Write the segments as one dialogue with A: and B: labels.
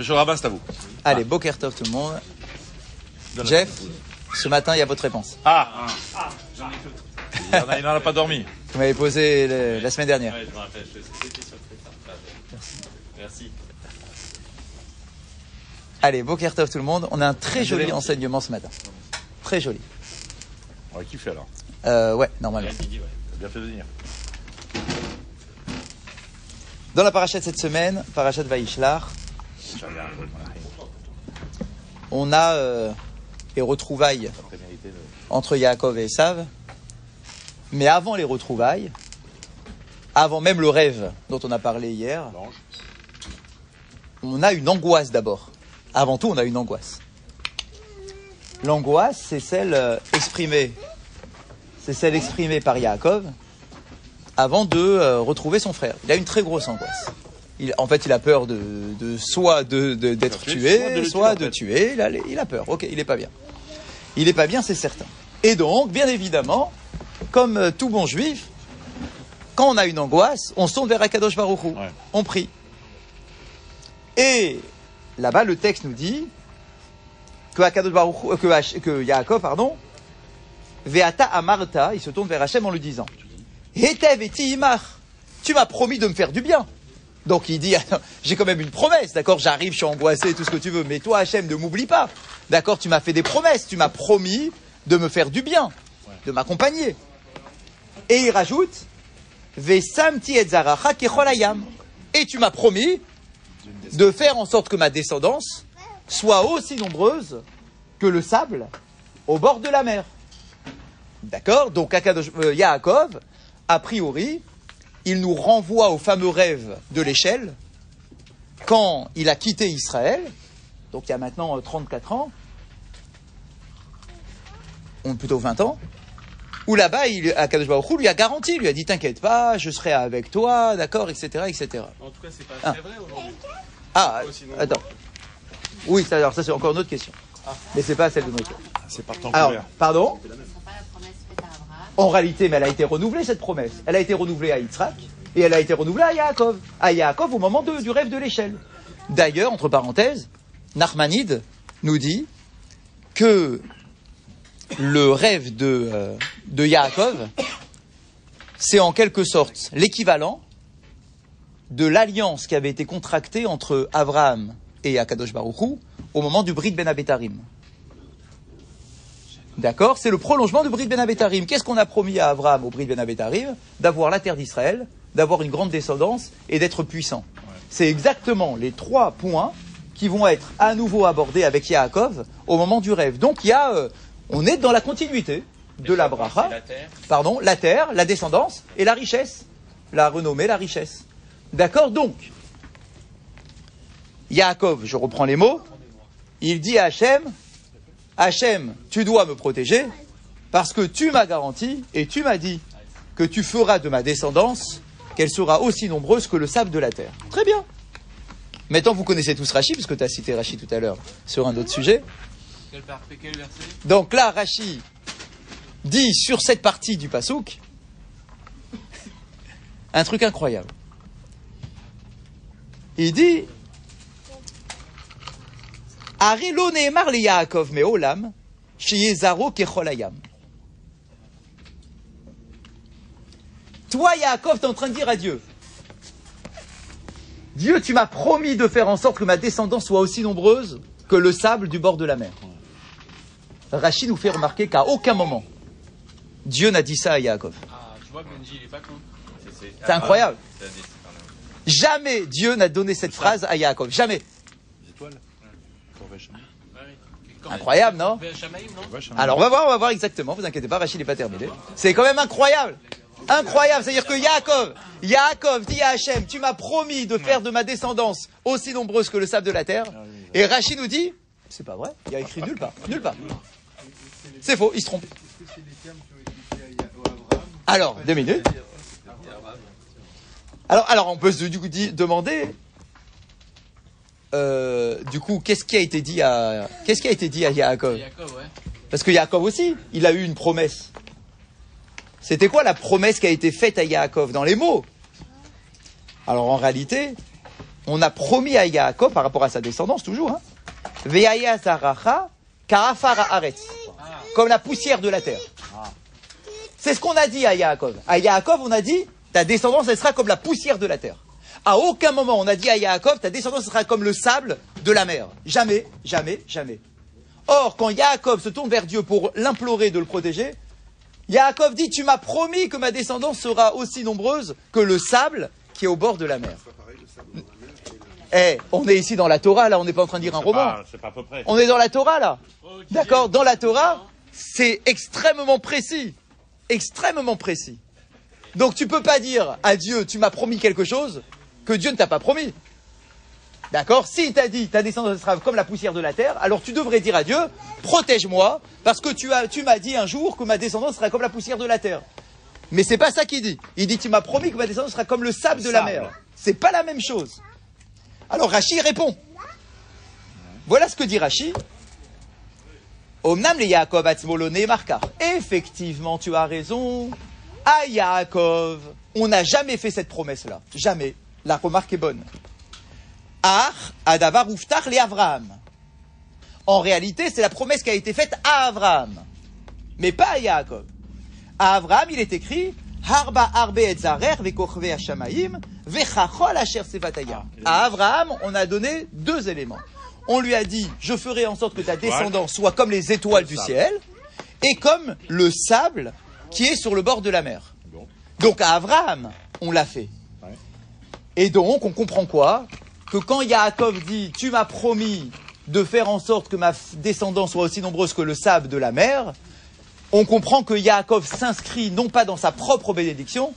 A: Monsieur le rabbin, c'est à vous.
B: Allez, Boker Tov tout le monde. Jeff, ce matin, il y a votre réponse.
A: Ah, Il n'en a, il n'en a pas dormi.
B: Vous m'avez posé le- la semaine dernière.
C: Ouais, je me rappelle, je c'était surpris par ça. Merci.
B: Allez, Boker Tov tout le monde. On a un très joli enseignement ce matin. Très joli.
A: On va kiffer alors.
B: Euh, ouais, normalement.
C: Midi, ouais.
A: T'as bien fait de venir.
B: Dans la paracha de cette semaine, paracha de Vaishlar, on a euh, les retrouvailles entre Yaakov et Esav. Mais avant les retrouvailles, avant même le rêve dont on a parlé hier, on a une angoisse d'abord. Avant tout, on a une angoisse. L'angoisse, c'est celle euh, exprimée, c'est celle exprimée par Yaakov avant de euh, retrouver son frère. Il a une très grosse angoisse. Il, en fait, il a peur de, de soit de- de- d'être
A: Soit de
B: tué, soit de tuer. Il a, il a peur. Ok, il est pas bien. Il est pas bien, c'est certain. Et donc, bien évidemment, comme euh, tout bon juif, quand on a une angoisse, on se tourne vers Akadosh Baruch.
A: Ouais.
B: On prie. Et là-bas, le texte nous dit que Akadosh Baruch Hu- euh, que, Yaakov, pardon, Veata Amarta, il se tourne vers Hachem en lui disant Hetev et tu m'as promis de me faire du bien. Donc il dit Attends, J'ai quand même une promesse, d'accord? J'arrive, je suis angoissé, tout ce que tu veux, mais toi, Hachem, ne m'oublie pas. D'accord? Tu m'as fait des promesses, tu m'as promis de me faire du bien, de m'accompagner. Et il rajoute et tu m'as promis de faire en sorte que ma descendance soit aussi nombreuse que le sable au bord de la mer. D'accord? Donc euh, Yaakov, a priori, il nous renvoie au fameux rêve de l'échelle quand il a quitté Israël, donc il y a maintenant euh, 34 ans, ou plutôt 20 ans, où là-bas, il, Akadosh Baruch Hu lui a garanti, lui a dit T'inquiète pas, je serai avec toi, d'accord, etc., etc.
C: En tout cas, c'est pas
B: Ah.
C: très vrai aujourd'hui.
B: Ah,
C: Sinon-
B: attends. Oui, ça, alors ça c'est encore une autre question. Mais c'est pas celle de notre.
A: C'est par temps
B: Alors, pardon En réalité, mais elle a été renouvelée cette promesse. Elle a été renouvelée à Yitzhak et elle a été renouvelée à Yaakov. À Yaakov au moment du rêve de l'échelle. D'ailleurs, entre parenthèses, Nachmanide nous dit que le rêve de, euh, de Yaakov, c'est en quelque sorte l'équivalent de l'alliance qui avait été contractée entre Abraham et Akadosh Baruch Hu au moment du Brit Ben Abetarim. D'accord C'est le prolongement du Brit Ben Abetarim. Qu'est-ce qu'on a promis à Abraham au Brit Ben Abetarim? D'avoir la terre d'Israël, d'avoir une grande descendance et d'être puissant. C'est exactement les trois points qui vont être à nouveau abordés avec Yaakov au moment du rêve. Donc il y a, euh, on est dans la continuité de la bracha,
C: C'est la terre.
B: pardon, la terre, la descendance et la richesse, la renommée, la richesse. D'accord Donc, Yaakov, je reprends les mots, il dit à Hachem, Hachem, tu dois me protéger parce que tu m'as garanti et tu m'as dit que tu feras de ma descendance qu'elle sera aussi nombreuse que le sable de la terre. Très bien. Maintenant, vous connaissez tous Rachi, puisque tu as cité Rachi tout à l'heure sur un autre sujet.
C: Quel, quel verset?
B: Donc là, Rachi dit sur cette partie du Passouk un truc incroyable. Il dit Arelo Nehemar le Yaakov me'olam, sheyezaro kecholayam. Toi, Yaakov, tu es en train de dire à Dieu Dieu, tu m'as promis de faire en sorte que ma descendance soit aussi nombreuse que le sable du bord de la mer. Rachid nous fait remarquer qu'à aucun moment, Dieu n'a dit ça à Yaakov.
C: Ah, tu vois, Benji, il est pas con. C'est
B: incroyable. Jamais Dieu n'a donné cette phrase à Yaakov. Jamais.
A: Les étoiles. Pour Vachon.
C: Ouais, ouais. Quand-
B: Incroyable, non. Alors on va voir, on va voir exactement. Vous inquiétez pas, Rachid n'est pas terminé. C'est quand même incroyable. Incroyable. C'est-à-dire que Yaakov, Yaakov dit à Hachem, tu m'as promis de faire de ma descendance aussi nombreuse que le sable de la terre. Et Rachid nous dit, c'est pas vrai. Il y a écrit nulle part. Nulle part. C'est faux. Il se trompe. Alors, deux minutes. Alors, alors on peut se du coup di- demander, euh, du coup, qu'est-ce qui a été dit à, qu'est-ce qui a été dit à Yaakov
C: ouais.
B: Parce que Yaakov aussi, il a eu une promesse. C'était quoi la promesse qui a été faite à Yaakov dans les mots? Alors en réalité, on a promis à Yaakov, par rapport à sa descendance toujours, hein, comme la poussière de la terre. C'est ce qu'on a dit à Yaakov. À Yaakov, on a dit, ta descendance, elle sera comme la poussière de la terre. À aucun moment, on a dit à Yaakov, ta descendance sera comme le sable de la mer. Jamais, jamais, jamais. Or, quand Yaakov se tourne vers Dieu pour l'implorer de le protéger, Yaakov dit, tu m'as promis que ma descendance sera aussi nombreuse que le sable qui est au bord de la mer. Eh, on est ici dans la Torah, là, on n'est pas en train de dire un roman.
A: C'est pas à peu près.
B: On est dans la Torah, là. D'accord Dans la Torah, c'est extrêmement précis. Extrêmement précis. Donc tu peux pas dire à Dieu, tu m'as promis quelque chose que Dieu ne t'a pas promis. D'accord? S'il t'a dit, ta descendance sera comme la poussière de la terre, alors tu devrais dire à Dieu, protège-moi, parce que tu as, tu m'as dit un jour que ma descendance sera comme la poussière de la terre. Mais c'est pas ça qu'il dit. Il dit, tu m'as promis que ma descendance sera comme le sable de la mer. C'est pas la même chose. Alors Rachi répond. Voilà ce que dit Rachi. Omnam le Yaakov atzmolone markar. Effectivement, tu as raison. À Yaakov, on n'a jamais fait cette promesse-là. Jamais. La remarque est bonne. Ar adavar uftar le Avraham. En réalité, c'est la promesse qui a été faite à Avraham, mais pas à Yaakov. À Avraham, il est écrit Harba arbe et zarer vekochve hashamaim vechachol asher sevataya. À Avraham, on a donné deux éléments. On lui a dit Je ferai en sorte que ta descendance soit comme les étoiles du ciel et comme le sable qui est sur le bord de la mer. Donc à Abraham, on l'a fait. Et donc, on comprend quoi Que quand Yaakov dit Tu m'as promis de faire en sorte que ma descendance soit aussi nombreuse que le sable de la mer, on comprend que Yaakov s'inscrit non pas dans sa propre bénédiction,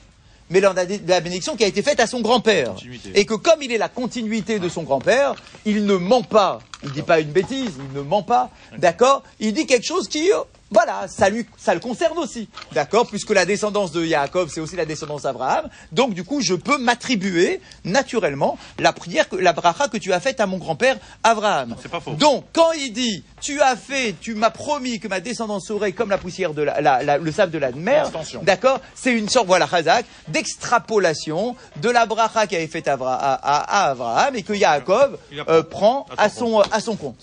B: mais dans la, la bénédiction qui a été faite à son grand-père. Et que comme il est la continuité de son grand-père, il ne ment pas. Il dit pas une bêtise, il ne ment pas. D'accord? Il dit quelque chose qui, euh, voilà, ça, lui, ça le concerne aussi. D'accord Puisque la descendance de Yaakov, c'est aussi la descendance d'Abraham. Donc, du coup, je peux m'attribuer naturellement la prière, que, la bracha que tu as faite à mon grand-père Abraham.
A: C'est pas faux.
B: Donc, quand il dit, tu as fait, tu m'as promis que ma descendance serait comme la poussière de la, la- la- le sable de la mer, d'accord C'est une sorte, voilà, Chazak, d'extrapolation de la bracha qui avait faite à, à- à- Abraham et que Yaakov euh, prend
A: à son,
B: à son compte.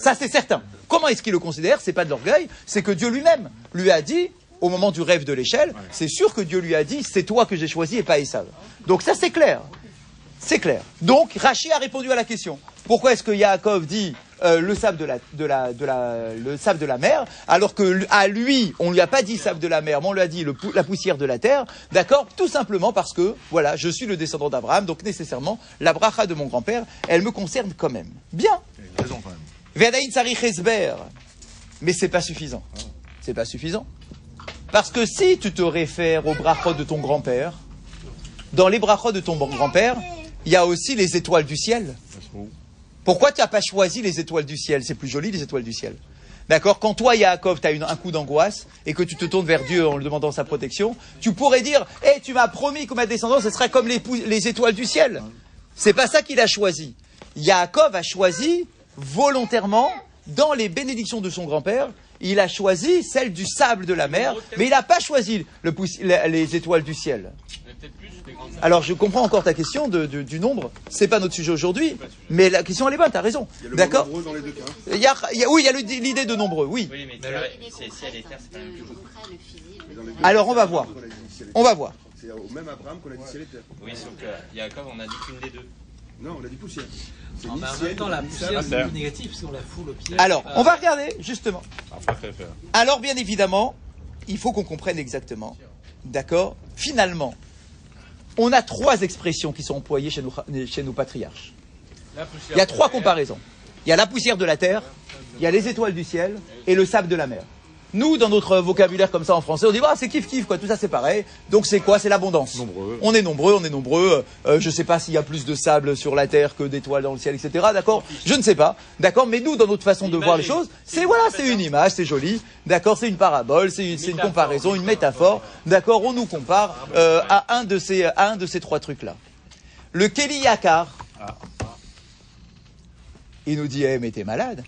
B: Ça, c'est certain. Comment est-ce qu'il le considère C'est pas de l'orgueil, c'est que Dieu lui-même lui a dit, au moment du rêve de l'échelle, c'est sûr que Dieu lui a dit, c'est toi que j'ai choisi et pas Esav. Donc ça, c'est clair. C'est clair. Donc, Rachi a répondu à la question. Pourquoi est-ce que Yaakov dit euh, le sable de la, de la, de la, le sable de la mer, alors que lui- à lui, on lui a pas dit sable de la mer, mais on lui a dit le la poussière de la terre, d'accord? Tout simplement parce que, voilà, je suis le descendant d'Abraham, donc nécessairement, la bracha de mon grand-père, elle me concerne quand même. Bien. Mais c'est pas suffisant. C'est pas suffisant. Parce que si tu te réfères aux brachot de ton grand-père, dans les brachot de ton grand-père, il y a aussi les étoiles du ciel. Pourquoi tu n'as pas choisi les étoiles du ciel? C'est plus joli les étoiles du ciel. D'accord? Quand toi, Yaakov, tu as un coup d'angoisse et que tu te tournes vers Dieu en lui demandant sa protection, tu pourrais dire Eh, tu m'as promis que ma descendance, ce sera comme les, les étoiles du ciel. C'est pas ça qu'il a choisi. Yaakov a choisi volontairement, dans les bénédictions de son grand-père, il a choisi celle du sable de la mer, mais il n'a pas choisi le pouss- les les étoiles du ciel. Alors je comprends encore ta question de- de- du nombre. C'est pas notre sujet aujourd'hui, mais la question elle est bonne. T'as raison.
D: Il y a le
B: D'accord.
D: mot nombreux dans les deux cas.
B: Il y a, il y a- oui, il y a le- l'idée de nombreux. Oui.
C: Mais
E: Mais
C: pas même
B: Alors, on va voir. On va voir.
D: C'est au même Abraham qu'on a dit ciel et terre.
C: Oui, sauf que Yaakov, on a dit qu'une des deux.
D: Non, on a dit poussière.
F: Non,
D: ni
F: mais en
D: ciel,
F: même temps, la poussière, c'est plus négatif parce qu'on la foule au pied.
B: Alors,
F: Euh,
B: on va regarder justement.
A: Faire.
B: Alors bien évidemment, il faut qu'on comprenne exactement. D'accord? Finalement, on a trois expressions qui sont employées chez nos, chez nos patriarches. Il y a trois comparaisons. Il y a la poussière de la terre, il y a les étoiles du ciel et le sable de la mer. Nous, dans notre vocabulaire comme ça en français, on dit ah c'est kiff kiff quoi, tout ça c'est pareil. Donc c'est quoi? C'est l'abondance.
A: Nombreux.
B: On est nombreux, on est nombreux. Euh, je sais pas s'il y a plus de sable sur la terre que d'étoiles dans le ciel, etc. D'accord? Je ne sais pas. D'accord? Mais nous, dans notre façon de voir les choses, c'est voilà, c'est une image, c'est joli. D'accord? C'est une parabole, c'est une comparaison, une métaphore. D'accord? On nous compare euh, à un de ces à un de ces trois trucs là. Le Kelly Yakar. Il nous dit, eh, mais t'es malade.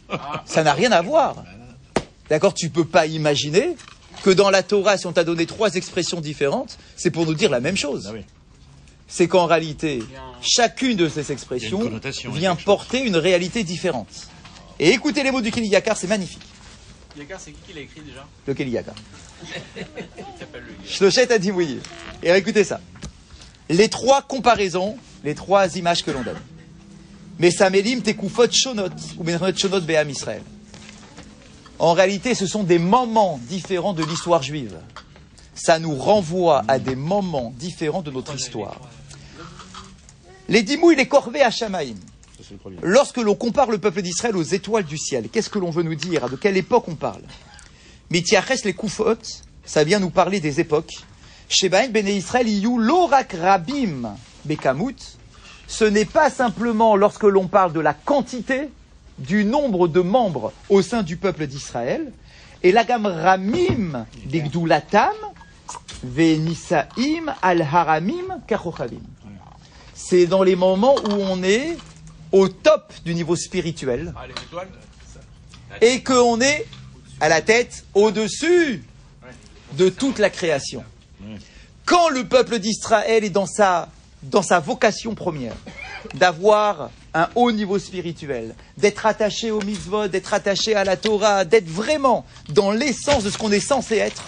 B: Ça n'a rien à voir. D'accord Tu peux pas imaginer que dans la Torah, si on t'a donné trois expressions différentes, c'est pour nous dire la même chose.
A: Ah oui.
B: c'est qu'en réalité, chacune de ces expressions vient
A: chose.
B: porter une réalité différente. Et écoutez les mots du Keli Yakar, c'est magnifique.
C: Yakar, c'est qui qui l'a écrit déjà?
B: Le Keli Yakar.
C: Il s'appelle le gars.
B: Shlochet a dit oui. Et écoutez ça. Les trois comparaisons, les trois images que l'on donne. Mais Samelim tekufot shonot, ou shonot be'am Israël. En réalité, ce sont des moments différents de l'histoire juive. Ça nous renvoie à des moments différents de notre histoire. Les dimouilles, les corvées à Shamaïm. Lorsque l'on compare le peuple d'Israël aux étoiles du ciel, qu'est-ce que l'on veut nous dire? De quelle époque on parle? Mitiaches les Koufot, ça vient nous parler des époques. Bene Israël Iyu Lorak Rabim Bekamut, ce n'est pas simplement lorsque l'on parle de la quantité, du nombre de membres au sein du peuple d'Israël, et l'agam Ramim Begdulatam Venisaim Al Haramim Kachochavim. C'est dans les moments où on est au top du niveau spirituel
C: Ah,
B: et qu'on est à la tête au-dessus de toute la création. Quand le peuple d'Israël est dans sa, dans sa vocation première, d'avoir un haut niveau spirituel, d'être attaché au mitzvot, d'être attaché à la Torah, d'être vraiment dans l'essence de ce qu'on est censé être,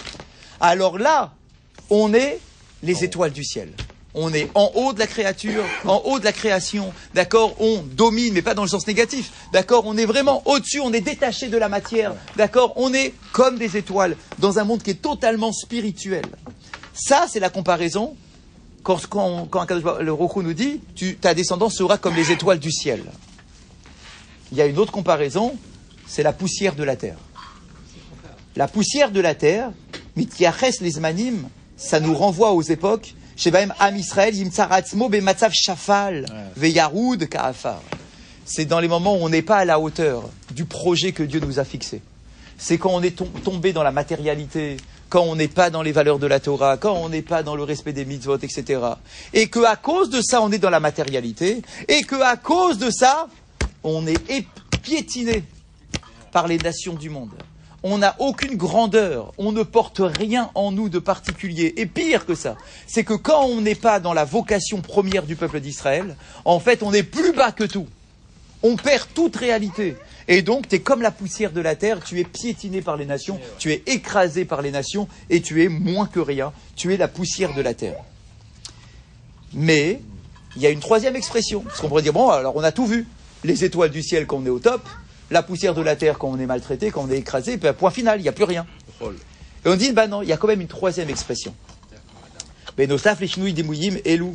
B: alors là, on est les étoiles du ciel. On est en haut de la créature, en haut de la création, d'accord On domine, mais pas dans le sens négatif, d'accord On est vraiment au-dessus, on est détaché de la matière, d'accord On est comme des étoiles, dans un monde qui est totalement spirituel. Ça, c'est la comparaison quand, le Roku nous dit tu, ta descendance sera comme les étoiles du ciel. Il y a une autre comparaison, c'est la poussière de la terre. La poussière de la terre, mityaches les zmanim, ça nous renvoie aux époques. Shebaim Am Israël, Yimtzaratzmo Bematzav Shafal, Kaafar. C'est dans les moments où on n'est pas à la hauteur du projet que Dieu nous a fixé. C'est quand on est tom- tombé dans la matérialité, quand on n'est pas dans les valeurs de la Torah, quand on n'est pas dans le respect des mitzvot, etc. Et que à cause de ça, on est dans la matérialité, et que à cause de ça, on est piétiné par les nations du monde. On n'a aucune grandeur, on ne porte rien en nous de particulier. Et pire que ça, c'est que quand on n'est pas dans la vocation première du peuple d'Israël, en fait, on est plus bas que tout. On perd toute réalité. Et donc, tu es comme la poussière de la terre, tu es piétiné par les nations, tu es écrasé par les nations, et tu es moins que rien. Tu es la poussière de la terre. Mais, il y a une troisième expression. Parce qu'on pourrait dire, bon, alors on a tout vu. Les étoiles du ciel quand on est au top, la poussière de la terre quand on est maltraité, quand on est écrasé, puis point final, il n'y a plus rien. Et on dit, bah non, il y a quand même une troisième expression. Mais Nosaf, les Chinouilles, des Mouillim, Elou.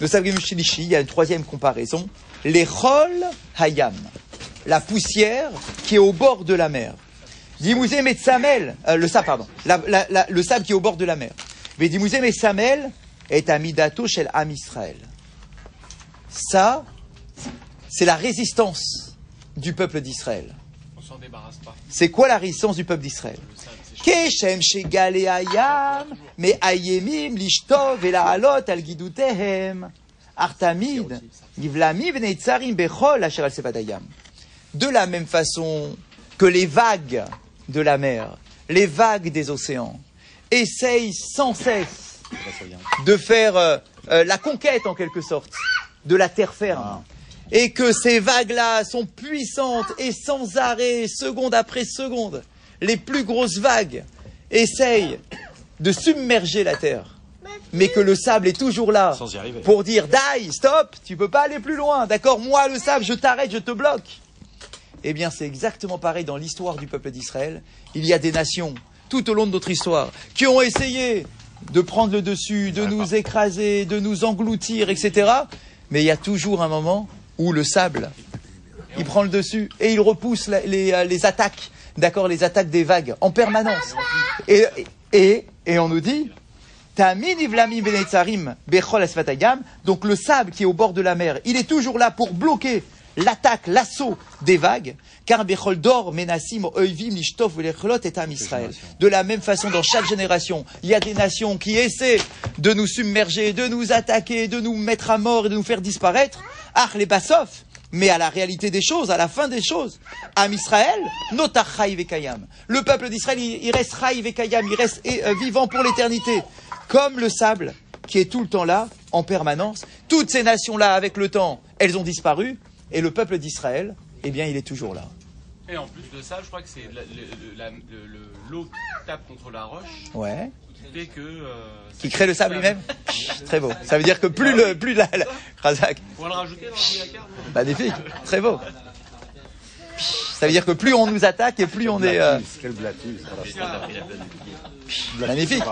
B: Mushilishi, il y a une troisième comparaison. Les Chol Hayam la poussière qui est au bord de la mer. Dimouzé mais Samel, euh, le sable, le sable qui est au bord de la mer. Mais Dimouzé mais Samel est amidato chez Am Israël. Ça, c'est la résistance du peuple d'Israël.
C: On s'en débarrasse pas.
B: C'est quoi la résistance du peuple d'Israël? De la même façon que les vagues de la mer, les vagues des océans, essayent sans cesse de faire euh, euh, la conquête en quelque sorte de la terre ferme. Et que ces vagues-là sont puissantes et sans arrêt, seconde après seconde, les plus grosses vagues essayent de submerger la terre. Mais que le sable est toujours là pour dire Die, stop, tu peux pas aller plus loin, d'accord? Moi, le sable, je t'arrête, je te bloque. Eh bien, c'est exactement pareil dans l'histoire du peuple d'Israël. Il y a des nations, tout au long de notre histoire, qui ont essayé de prendre le dessus, de nous écraser, de nous engloutir, etc. Mais il y a toujours un moment où le sable, il prend le dessus et il repousse les, euh, les attaques, d'accord, les attaques des vagues en permanence. Et, et, et on nous dit. Donc le sable qui est au bord de la mer, il est toujours là pour bloquer l'attaque, l'assaut des vagues. Car bechol dor menassim oivim velechlot et am Israël. De la même façon, dans chaque génération, il y a des nations qui essaient de nous submerger, de nous attaquer, de nous mettre à mort et de nous faire disparaître. Ach les. Mais à la réalité des choses, à la fin des choses, Am Israël, notach chai vekayam. Le peuple d'Israël, il, reste chai vekayam, il reste euh, vivant pour l'éternité. Comme le sable qui est tout le temps là, en permanence. Toutes ces nations-là, avec le temps, elles ont disparu, et le peuple d'Israël, eh bien, il est toujours là.
C: Et en plus de ça, je crois que c'est l'eau qui tape contre la roche
B: Ouais.
C: qui fait que. euh,
B: Qui crée le sable lui-même Très beau. Ça veut dire que plus le, plus la, la- Razak,
C: On va le rajouter dans
B: magnifique, très beau. Ça veut dire que plus on nous attaque et plus on est euh,
D: Quel
B: magnifique.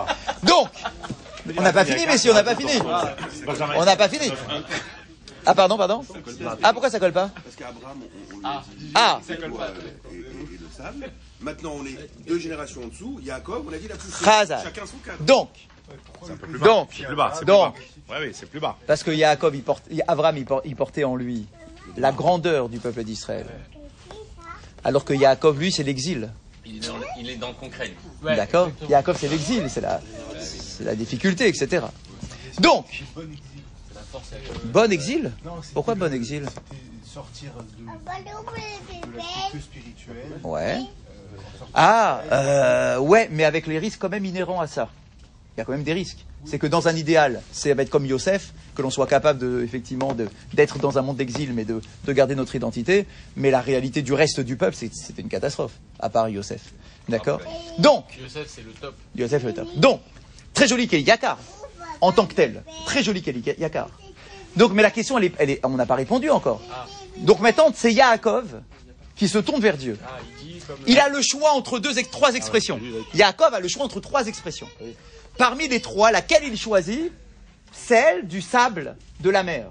B: Donc, on n'a pas fini, messieurs, on n'a pas fini. On n'a pas fini. Ah pardon, pardon. Ah pourquoi ça colle pas
D: Parce qu'Abraham, on, on lui a dit
B: Ah.
D: et, et- et le sable. Maintenant, on est deux générations en dessous. Jacob, on a dit la.
B: Chazal.
D: Chacun son cadre.
B: Donc,
A: C'est un peu plus bas.
B: donc,
A: C'est plus bas. c'est plus
B: donc,
A: bas. Ouais, oui, c'est plus bas.
B: parce que Jacob, il porte, Abraham, il, por- il portait en lui la grandeur du peuple d'Israël. Alors que Jacob, lui, c'est l'exil.
C: il est, dans le, il est dans le concret.
B: D'accord Jacob, c'est l'exil, c'est la, c'est la difficulté, etc. Donc, bon exil Pourquoi bon exil
F: C'était sortir de, de la culture spirituelle.
B: Ouais. Ah, euh, ouais, mais avec les risques quand même inhérents à ça. Il y a quand même des risques. C'est que dans un idéal, c'est être comme Yosef, que l'on soit capable de, effectivement, de- d'être dans un monde d'exil, mais de, de garder notre identité. Mais la réalité du reste du peuple, c'est- c'était une catastrophe, à part Yosef. D'accord Donc,
C: Yosef, c'est le top.
B: Yosef le top. Donc, très joli Kelly Yakar, en tant que tel. Très joli Kelly Yakar. Donc, mais la question, elle est, elle est- on n'a pas répondu encore. Donc maintenant, c'est Yaakov qui se tourne vers Dieu.
C: Ah, il dit comme.
B: Il a le choix entre deux, trois expressions. Yaakov a le choix entre trois expressions. Parmi les trois, laquelle il choisit? Celle du sable de la mer.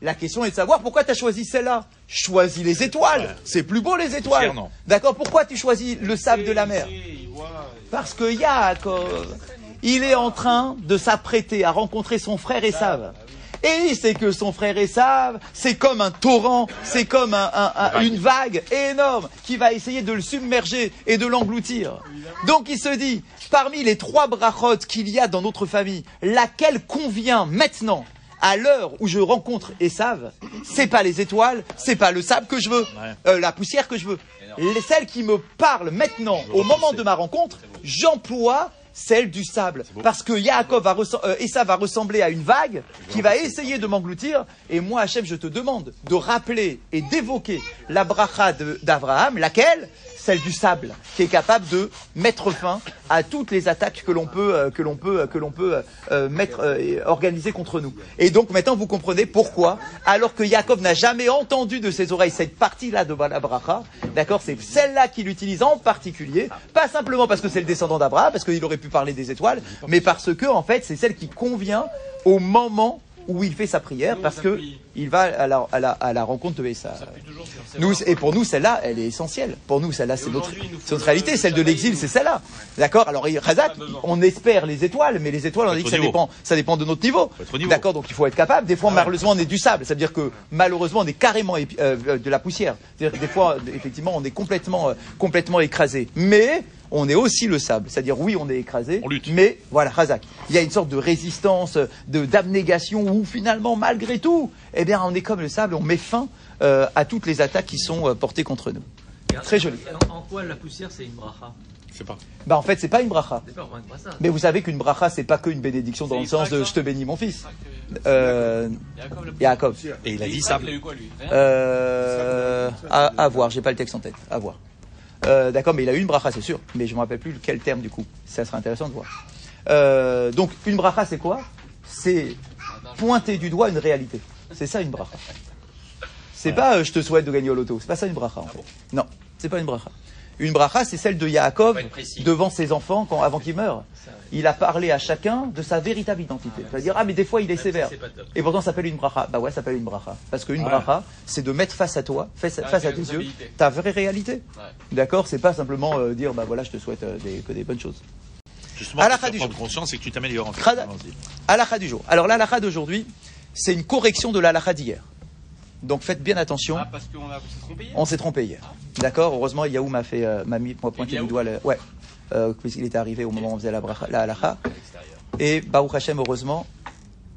B: La question est de savoir pourquoi tu as choisi celle-là. Choisis les étoiles. C'est plus beau les étoiles. D'accord Pourquoi tu choisis le sable de la mer? Parce que Yaakov, il est en train de s'apprêter à rencontrer son frère Esav. Et il sait que son frère Esav, c'est comme un torrent, c'est comme un- un- un- une vague énorme qui va essayer de le submerger et de l'engloutir. Donc il se dit, parmi les trois brachot qu'il y a dans notre famille, laquelle convient maintenant à l'heure où je rencontre Esav, c'est pas les étoiles, c'est pas le sable que je veux, euh, la poussière que je veux. Les, celles qui me parlent maintenant, au moment de ma rencontre, j'emploie celle du sable. Parce que Yaakov va euh, va ressembler à une vague qui va essayer de m'engloutir. Et moi, Hachem, je te demande de rappeler et d'évoquer la bracha d'Abraham, laquelle? Celle du sable, qui est capable de mettre fin à toutes les attaques que l'on peut, euh, que l'on peut, euh, que l'on peut euh, mettre, euh, et organiser contre nous. Et donc maintenant vous comprenez pourquoi, alors que Jacob n'a jamais entendu de ses oreilles cette partie-là de la bracha, d'accord, c'est celle-là qu'il utilise en particulier, pas simplement parce que c'est le descendant d'Abraham, parce qu'il aurait pu parler des étoiles, mais parce que en fait c'est celle qui convient au moment où il fait sa prière,
C: Nous,
B: parce que il va à la, à la, à la rencontre de
C: ces
B: Nous, et pour nous, celle-là, elle est essentielle. Pour nous, celle-là, c'est notre, notre réalité.
C: le
B: Celle de l'exil, c'est celle-là. D'accord? Alors, Razak, on espère les étoiles, mais les étoiles, on a dit que ça
A: niveau.
B: dépend, ça dépend de notre niveau. D'accord? Donc, il faut être capable. Des fois, malheureusement, on est du sable. Ça veut dire que, malheureusement, on est carrément épi- euh, de la poussière. C'est-à-dire que des fois, effectivement, on est complètement, euh, complètement écrasé. Mais, on est aussi le sable. C'est-à-dire, oui, on est écrasé.
A: On lutte.
B: Mais, voilà, Razak. Il y a une sorte de résistance, de, d'abnégation où, finalement, malgré tout, eh bien, on est comme le sable, on met fin euh, à toutes les attaques qui sont euh, portées contre nous. Très joli.
G: En, en quoi la poussière c'est une bracha?
A: Je sais pas.
B: Bah en fait c'est pas une bracha.
G: Pas une bracha.
B: Mais vous savez qu'une bracha c'est pas qu'une bénédiction dans le sens de je te bénis mon fils.
C: Yitzhak,
B: Euh,
C: Yaakov.
A: Et il a dit ça.
C: il a eu quoi, lui Rien
B: Euh, à, à voir, j'ai pas le texte en tête. À voir. Euh, D'accord, mais il a une bracha c'est sûr. Mais je me rappelle plus quel terme du coup. Ça serait intéressant de voir. Euh, donc une bracha c'est quoi? C'est pointer du doigt une réalité. C'est ça une bracha. C'est pas euh, je te souhaite de gagner au loto. C'est pas ça une bracha en fait. Non, c'est pas une bracha. Une bracha, c'est celle de Yaakov devant ses enfants quand, avant qu'il meure. Il a parlé à chacun de sa véritable identité. C'est-à-dire, ah, mais des fois il est sévère. Et pourtant, ça s'appelle une bracha. Bah ouais, ça s'appelle une bracha. Parce qu'une bracha, c'est de mettre face à toi, face,
C: Ah,
B: face à tes yeux, ta vraie réalité. D'accord? C'est pas simplement euh, dire, bah voilà, je te souhaite euh, des, que des bonnes choses.
A: Justement,
B: À la
A: pour
B: fin du jour.
A: conscience et que tu t'améliores en fait.
B: Halakha du jour. Alors, l'halakha d'aujourd'hui, c'est une correction de l'halakha d'hier. Donc, faites bien attention.
C: Ah, parce qu'on s'est trompé hier
B: On s'est trompé hier. D'accord Heureusement, Yahou m'a fait, euh, m'a pointé du doigt le, ouais. Euh, puisqu'il était arrivé au moment où on faisait la, bracha- la halakha. Et Baruch Hashem, heureusement,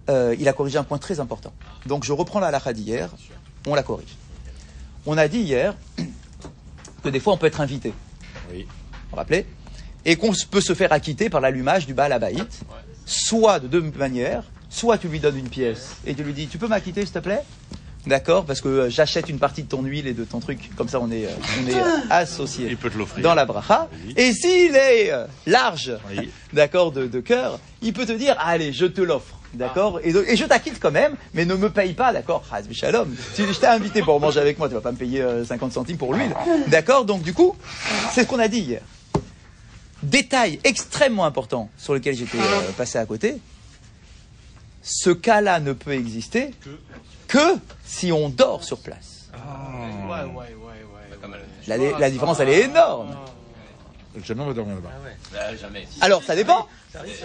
B: euh, il a corrigé un point très important. Donc, je reprends la halakha d'hier, on la corrige. On a dit hier que des fois, on peut être invité.
A: Oui.
B: Vous vous rappelez? Et qu'on peut se faire acquitter par l'allumage du Baal Abaït. soit de deux manières, soit tu lui donnes une pièce et tu lui dis, tu peux m'acquitter s'il te plaît? D'accord Parce que euh, j'achète une partie de ton huile et de ton truc, comme ça on est, euh, on est euh, associés
A: Il peut te l'offrir.
B: dans la bracha.
A: Oui.
B: Et s'il est large,
A: Oui.
B: d'accord, de, de cœur, il peut te dire, allez, je te l'offre. D'accord et, donc- et je t'acquitte quand même, mais ne me paye pas, d'accord Chaz Shalom. Si je t'ai invité pour manger avec moi, tu vas pas me payer euh, 50 centimes pour l'huile. D'accord Donc du coup, c'est ce qu'on a dit hier. Détail extrêmement important sur lequel j'étais euh, passé à côté. Ce cas-là ne peut exister que si on dort sur place.
C: Ouais, ouais, ouais, ouais.
B: La, la différence, elle est énorme.
A: Jamais on va dormir là-bas.
C: Bah, jamais.
B: Alors, ça dépend.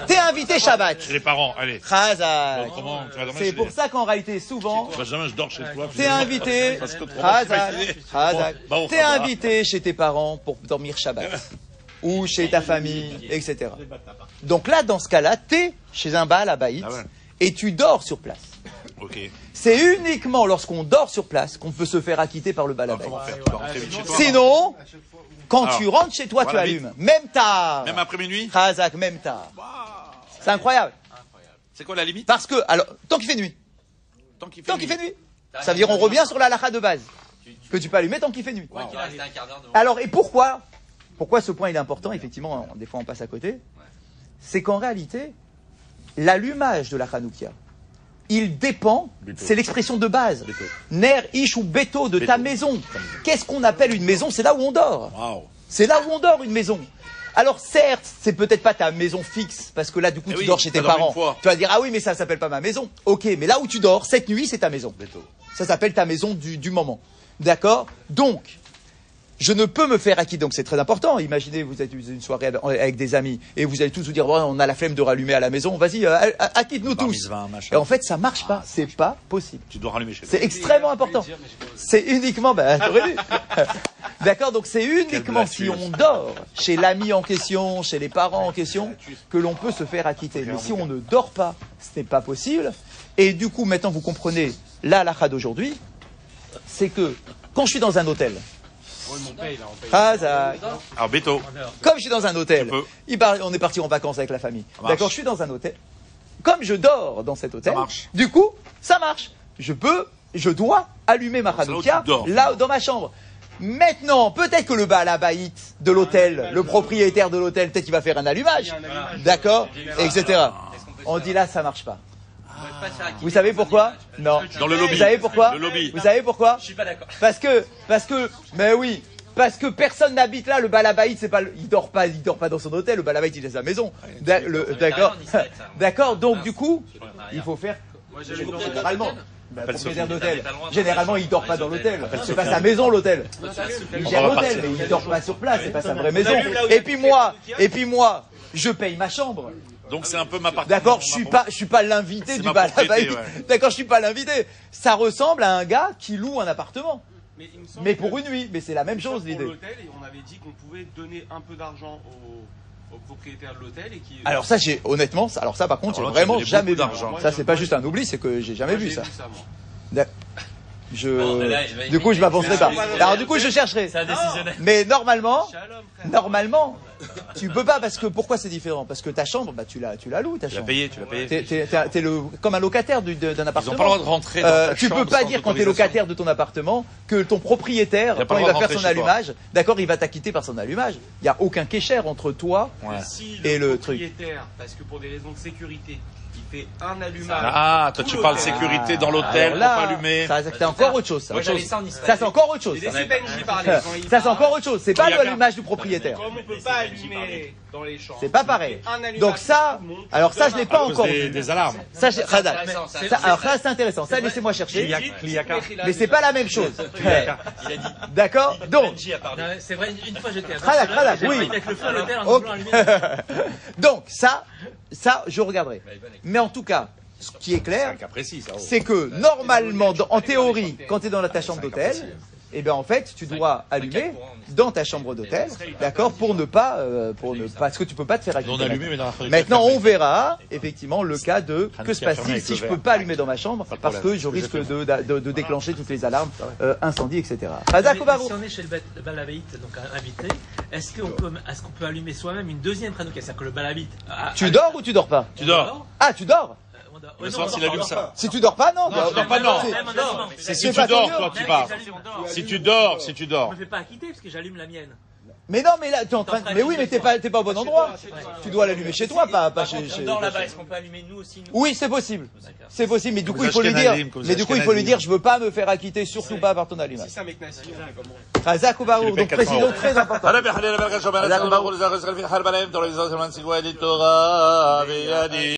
B: T'es invité Shabbat.
A: Chez les parents, allez.
B: Chazak.
A: Bon, comment tu vas dormir
B: C'est
A: chez
B: pour
A: les-
B: ça qu'en réalité, souvent,
A: Bah, jamais je dors chez toi.
B: t'es invité,
A: Parce que trop
B: Chazak,
A: Bon,
B: Chazak.
A: bon,
B: t'es
A: ça va.
B: invité chez tes parents pour dormir Shabbat. Ou chez ta famille, etc. Donc là, dans ce cas-là, t'es chez un Baal à Baït
A: Ah
B: et tu dors sur place. C'est uniquement lorsqu'on dort sur place qu'on peut se faire acquitter par le
A: faire Tu chez toi
B: Sinon, quand
A: Alors,
B: tu rentres chez toi, tu allumes. Même tard.
A: Même après minuit
B: Chazak, même tard. C'est incroyable.
A: C'est quoi la limite
B: Parce que, alors, tant qu'il fait nuit.
A: Tant qu'il fait nuit.
B: fait nuit. Ça veut dire on revient sur la lacha de base. Que tu peux allumer tant qu'il fait nuit. Alors, et pourquoi Pourquoi ce point il est important Effectivement, on- des fois on passe à côté. C'est qu'en réalité, l'allumage de la Hanoukia, il dépend, c'est l'expression de base. Ner, ish ou béto de ta maison. Qu'est-ce qu'on appelle une maison? C'est là où on dort. C'est là où on dort, une maison. Alors certes, c'est peut-être pas ta maison fixe, parce que là, du coup,
A: Eh
B: tu
A: oui,
B: dors chez tes parents. Tu vas dire, ah oui, mais ça s'appelle pas ma maison. Ok, mais là où tu dors, cette nuit, c'est ta maison. Ça s'appelle ta maison du, du moment. D'accord? Donc, je ne peux me faire acquitter. Donc c'est très important. Imaginez, vous êtes une soirée avec- des amis et vous allez tous vous dire, bon, on a la flemme de rallumer à la maison. Vas-y, euh, acquitte-nous
A: Bar
B: tous.
A: mitzvah, machin.
B: Et en fait, ça marche pas. C'est pas possible.
A: Tu dois rallumer chez toi.
B: C'est extrêmement important. C'est uniquement, ben. D'accord, donc c'est uniquement si on dort chez l'ami en question, chez les parents en question, que l'on peut se faire acquitter. Mais si on ne dort pas, ce n'est pas possible. Et du coup, maintenant, vous comprenez la d'aujourd'hui, c'est que quand je suis dans un hôtel,
A: Alors, Béto.
B: comme je suis dans un hôtel, il on est parti en vacances avec la famille. D'accord, je suis dans un hôtel. Comme je dors dans cet hôtel, du coup, ça marche. Je peux, je dois allumer ma
A: c'est là
B: dans ma chambre. Maintenant, peut-être que le balabaït de l'hôtel, le propriétaire de l'hôtel, peut-être qu'il va faire un allumage. D'accord Etc. On dit là, ça marche pas. Vous savez pourquoi Non.
A: Dans le lobby.
B: Vous savez pourquoi
A: Le lobby.
B: Vous savez pourquoi
G: Je suis pas d'accord.
B: parce que, parce que, mais oui, parce que personne n'habite là. Le balabaït, c'est pas, le- il dort pas, il dort pas dans son hôtel. Le balabaït, il est à sa maison. Le- D'accord, d'accord. Donc du coup, il faut faire généralement. Bah, propriétaire d'hôtel. Généralement, il dort
G: dans
B: pas dans l'hôtel. C'est pas sa maison l'hôtel. Il gère l'hôtel, mais il dort pas sur place. C'est pas sa vraie maison. Et puis moi, et puis moi, je paye ma chambre.
A: Donc, c'est un peu ma partie.
B: D'accord, je suis pas, je suis pas l'invité du
A: propriété, ouais.
B: D'accord, je suis pas l'invité. Ça ressemble à un gars qui loue un appartement.
C: Mais, il me semble
B: Mais
C: que-
B: pour une nuit, mais c'est la même chose l'idée.
C: l'hôtel, et on avait dit qu'on pouvait donner un peu d'argent au, au propriétaire de l'hôtel et qui.
B: Alors ça, j'ai honnêtement, ça- alors ça par contre, j'ai vraiment jamais vu.
A: d'argent.
B: Ça, c'est pas juste un oubli, c'est que j'ai jamais
C: Moi,
B: vu ça.
C: moi.
B: Je,
G: là,
B: du coup, je m'avancerai pas. Alors du coup, je chercherai.
G: C'est un décisionnaire.
B: Mais normalement, normalement, tu peux pas parce que pourquoi c'est différent? Parce que ta chambre, bah tu la, tu la loues ta
A: Tu l'as
B: chambre.
A: payé, tu l'as payé.
B: T'es, t'es- t'es- t'es le, comme un locataire du- d'un
A: Ils
B: appartement.
A: ont pas le droit de rentrer dans
B: Euh, tu peux pas dire quand tu es
A: autorisation.
B: locataire de ton appartement que ton propriétaire,
A: Il
B: quand il va faire son
A: toi.
B: allumage, d'accord, il va t'acquitter par son allumage. Il y a aucun kécher entre toi.
A: Ouais.
C: Si
B: Et
C: le
B: le truc.
C: propriétaire, parce que pour des raisons de sécurité, il fait un allumage.
A: Ah, toi, tu parles sécurité dans l'hôtel, pour
B: là,
A: pas allumer.
B: Ça, c'est encore autre chose. Ça,
G: Moi,
B: c'est encore autre chose. Ça, c'est encore autre chose. C'est pas l'allumage du propriétaire.
C: Comme on peut pas allumer dans les chambres.
B: C'est pas pareil. Donc ça, alors ça, je l'ai pas encore
A: des,
B: vu.
A: des alarmes.
B: Ça, alors ça, c'est intéressant. Ça, laissez-moi chercher. Mais c'est pas la même chose. D'accord Donc,
G: C'est vrai, une fois j'étais
B: oui.
G: avec le feu à l'hôtel en allumer.
B: donc ça, ça, je regarderai. Mais en tout cas, ce qui est clair,
A: oh.
B: c'est que normalement, en théorie, quand tu es dans la- ta chambre d'hôtel, eh bien en fait, tu dois allumer dans ta chambre d'hôtel, d'accord, pour ne pas, euh, pour ne pas, parce que tu peux pas te faire
A: allumé, mais forêt.
B: Maintenant, on verra effectivement le cas de que se passe-t-il si je peux pas allumer dans ma chambre parce que je risque de, de, de déclencher toutes les alarmes, euh, incendie, etc.
G: Si on est chez le ba- le balabait, donc invité, est-ce qu'on peut, est-ce qu'on peut allumer soi-même une deuxième Hanouka C'est-à-dire que le balabait. ah,
B: Tu dors ou tu dors pas?
A: Tu dors?
B: Ah, tu dors?
A: S'il allume
G: pas.
A: ça.
B: Si tu dors pas, non.
A: Non,
B: bah,
A: tu dors pas, non. C'est si tu dors, toi, tu parles.
C: Si
A: tu dors, si tu
G: Je
A: dors.
G: me fais pas acquitter parce que j'allume la mienne.
B: Mais non, mais là, tu es en train.
G: T'es en train
B: Mais oui, mais t'es pas, t'es pas au bon endroit. Tu dois l'allumer chez toi, pas, pas chez. chez-
G: on dort là-bas. Est-ce qu'on peut allumer nous aussi nous
B: Oui, c'est possible. C'est possible, mais du coup, il faut lui dire. Mais du coup, il faut lui dire, je veux pas me faire acquitter, surtout pas par ton allumage.
C: C'est un mec
B: ou
A: lui
B: donc
A: payes 400
B: précision
A: euros.
B: très important.